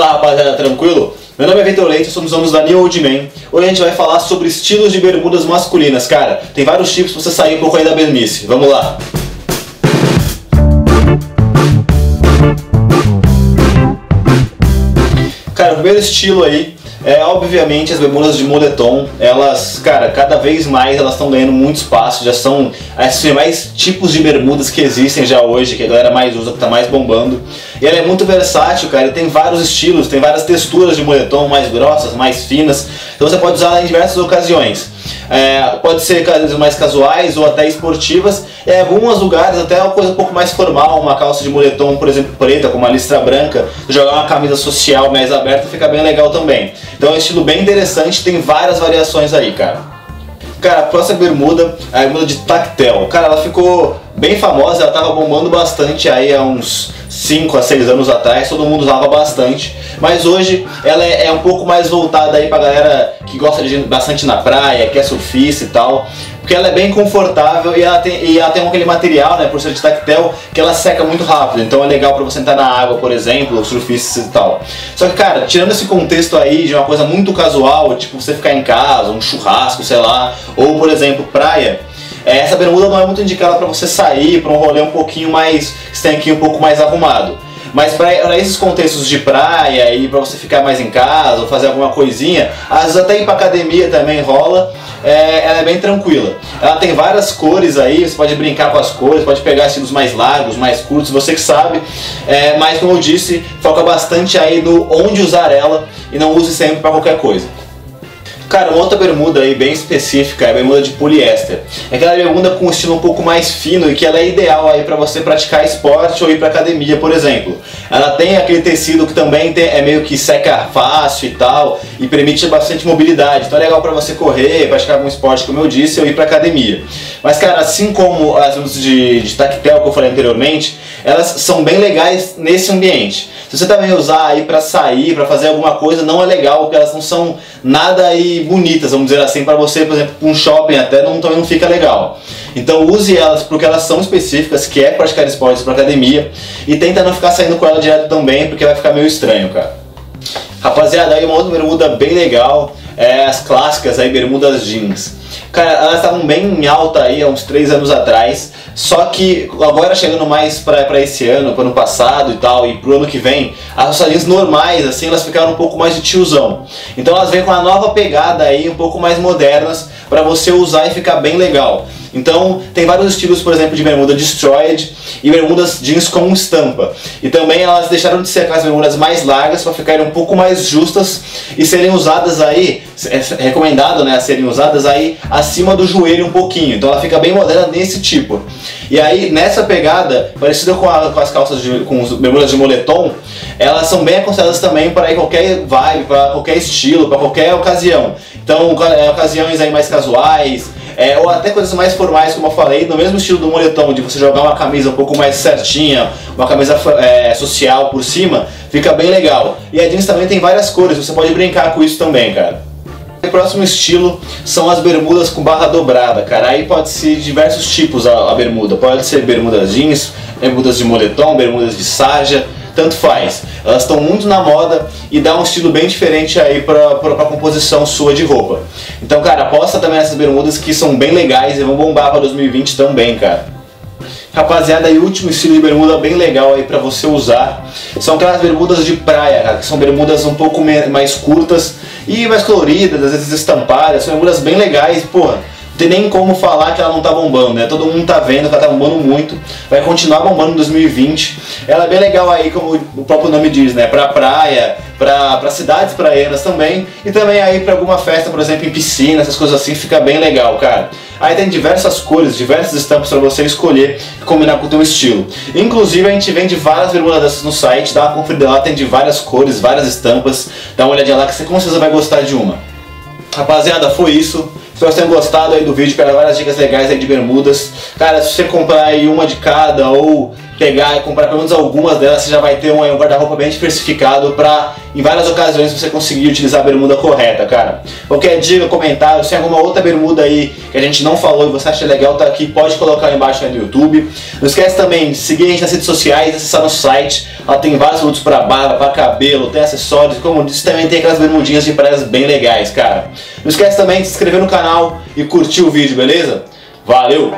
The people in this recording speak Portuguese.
Fala rapaziada, tranquilo? Meu nome é Vitor Leite, somos alunos da New Old Man. Hoje a gente vai falar sobre estilos de bermudas masculinas. Cara, tem vários tipos pra você sair um pouco aí da bermice. Vamos lá! Cara, o primeiro estilo aí é, obviamente, as bermudas de moletom, elas, cara, cada vez mais elas estão ganhando muito espaço, já são as mais tipos de bermudas que existem já hoje, que a galera mais usa, que tá mais bombando. E ela é muito versátil, cara, tem vários estilos, tem várias texturas de moletom, mais grossas, mais finas, então você pode usar ela em diversas ocasiões. É, pode ser mais casuais ou até esportivas. Em alguns lugares até uma coisa um pouco mais formal, uma calça de moletom, por exemplo, preta, com uma listra branca, jogar uma camisa social mais aberta fica bem legal também. Então é um estilo bem interessante, tem várias variações aí, cara. Cara, a próxima bermuda é a bermuda de tactel. Cara, ela ficou bem famosa, ela tava bombando bastante aí há uns 5 a 6 anos atrás, todo mundo usava bastante. Mas hoje ela é, é um pouco mais voltada aí pra galera que gosta de bastante na praia, que é surfista e tal. Porque ela é bem confortável e ela tem, e ela tem aquele material, né, por ser de tactel, que ela seca muito rápido. Então é legal para você entrar na água, por exemplo, surfistas e tal. Só que, cara, tirando esse contexto aí de uma coisa muito casual, tipo você ficar em casa, um churrasco, sei lá, ou por exemplo, praia, essa bermuda não é muito indicada para você sair para um rolê um pouquinho mais, tem aqui um pouco mais arrumado. Mas para esses contextos de praia e para você ficar mais em casa ou fazer alguma coisinha, às vezes até ir para academia também rola. É, ela é bem tranquila. Ela tem várias cores aí, você pode brincar com as cores, pode pegar estilos mais largos, mais curtos, você que sabe. É, mas como eu disse, foca bastante aí no onde usar ela e não use sempre para qualquer coisa. Cara, uma outra bermuda aí bem específica é a bermuda de poliéster. É aquela bermuda com um estilo um pouco mais fino e que ela é ideal aí para você praticar esporte ou ir para academia, por exemplo. Ela tem aquele tecido que também tem, é meio que seca fácil e tal e permite bastante mobilidade. Então é legal para você correr, praticar algum esporte, como eu disse, ou ir para academia. Mas cara, assim como as bermudas de, de tactel que eu falei anteriormente, elas são bem legais nesse ambiente. Se você também usar aí para sair, para fazer alguma coisa, não é legal, porque elas não são nada aí bonitas, vamos dizer assim, para você, por exemplo, um shopping até não, também não fica legal. Então use elas porque elas são específicas, que é praticar esportes para academia, e tenta não ficar saindo com ela direto também, porque vai ficar meio estranho, cara. Rapaziada, aí uma outra bermuda bem legal, é as clássicas aí, bermudas jeans. Cara, elas estavam bem em alta aí há uns 3 anos atrás, só que agora chegando mais para esse ano, para ano passado e tal, e pro ano que vem, as salinhas normais, assim, elas ficaram um pouco mais de tiozão. Então elas vêm com uma nova pegada aí, um pouco mais modernas, para você usar e ficar bem legal. Então tem vários estilos, por exemplo, de bermuda destroyed e bermudas jeans com estampa. E também elas deixaram de ser aquelas bermudas mais largas para ficarem um pouco mais justas e serem usadas aí, é recomendado né, serem usadas aí acima do joelho um pouquinho. Então ela fica bem moderna nesse tipo. E aí nessa pegada, parecida com, a, com as calças de, com as bermudas de moletom, elas são bem aconselhadas também para qualquer vibe, para qualquer estilo, para qualquer ocasião. Então, é, ocasiões aí mais casuais, é, ou até coisas mais formais, como eu falei, no mesmo estilo do moletom, de você jogar uma camisa um pouco mais certinha, uma camisa é, social por cima, fica bem legal. E a jeans também tem várias cores, você pode brincar com isso também, cara. O próximo estilo são as bermudas com barra dobrada, cara. Aí pode ser diversos tipos a, a bermuda. Pode ser bermudas jeans, bermudas de moletom, bermudas de sarja tanto faz. Elas estão muito na moda e dá um estilo bem diferente aí pra, pra, pra composição sua de roupa. Então, cara, aposta também nessas bermudas que são bem legais e vão bombar para 2020 também, cara. Rapaziada, e último estilo de bermuda bem legal aí para você usar são aquelas bermudas de praia, cara, que são bermudas um pouco mais curtas e mais coloridas, às vezes estampadas, são bermudas bem legais, porra tem nem como falar que ela não tá bombando, né? Todo mundo tá vendo que ela tá bombando muito, vai continuar bombando em 2020. Ela é bem legal aí, como o próprio nome diz, né? Pra praia, pra, pra cidades praianas também, e também aí pra alguma festa, por exemplo, em piscina, essas coisas assim, fica bem legal, cara. Aí tem diversas cores, diversas estampas para você escolher e combinar com o teu estilo. Inclusive a gente vende várias bermudas dessas no site, dá uma conferida lá, tem de várias cores, várias estampas. Dá uma olhadinha lá que você com certeza vai gostar de uma. Rapaziada, foi isso. Espero que vocês tenham gostado aí do vídeo, pegar várias dicas legais aí de bermudas. Cara, se você comprar aí uma de cada ou pegar e comprar pelo menos algumas delas, você já vai ter um, um guarda-roupa bem diversificado para em várias ocasiões você conseguir utilizar a bermuda correta, cara. Qualquer dica, comentário, se tem alguma outra bermuda aí que a gente não falou e você acha legal, tá aqui, pode colocar aí embaixo aí no YouTube. Não esquece também de seguir a gente nas redes sociais, acessar nosso site, lá tem vários produtos para barba, para cabelo, tem acessórios, como disse, também tem aquelas bermudinhas de praias bem legais, cara. Não esquece também de se inscrever no canal e curtir o vídeo, beleza? Valeu!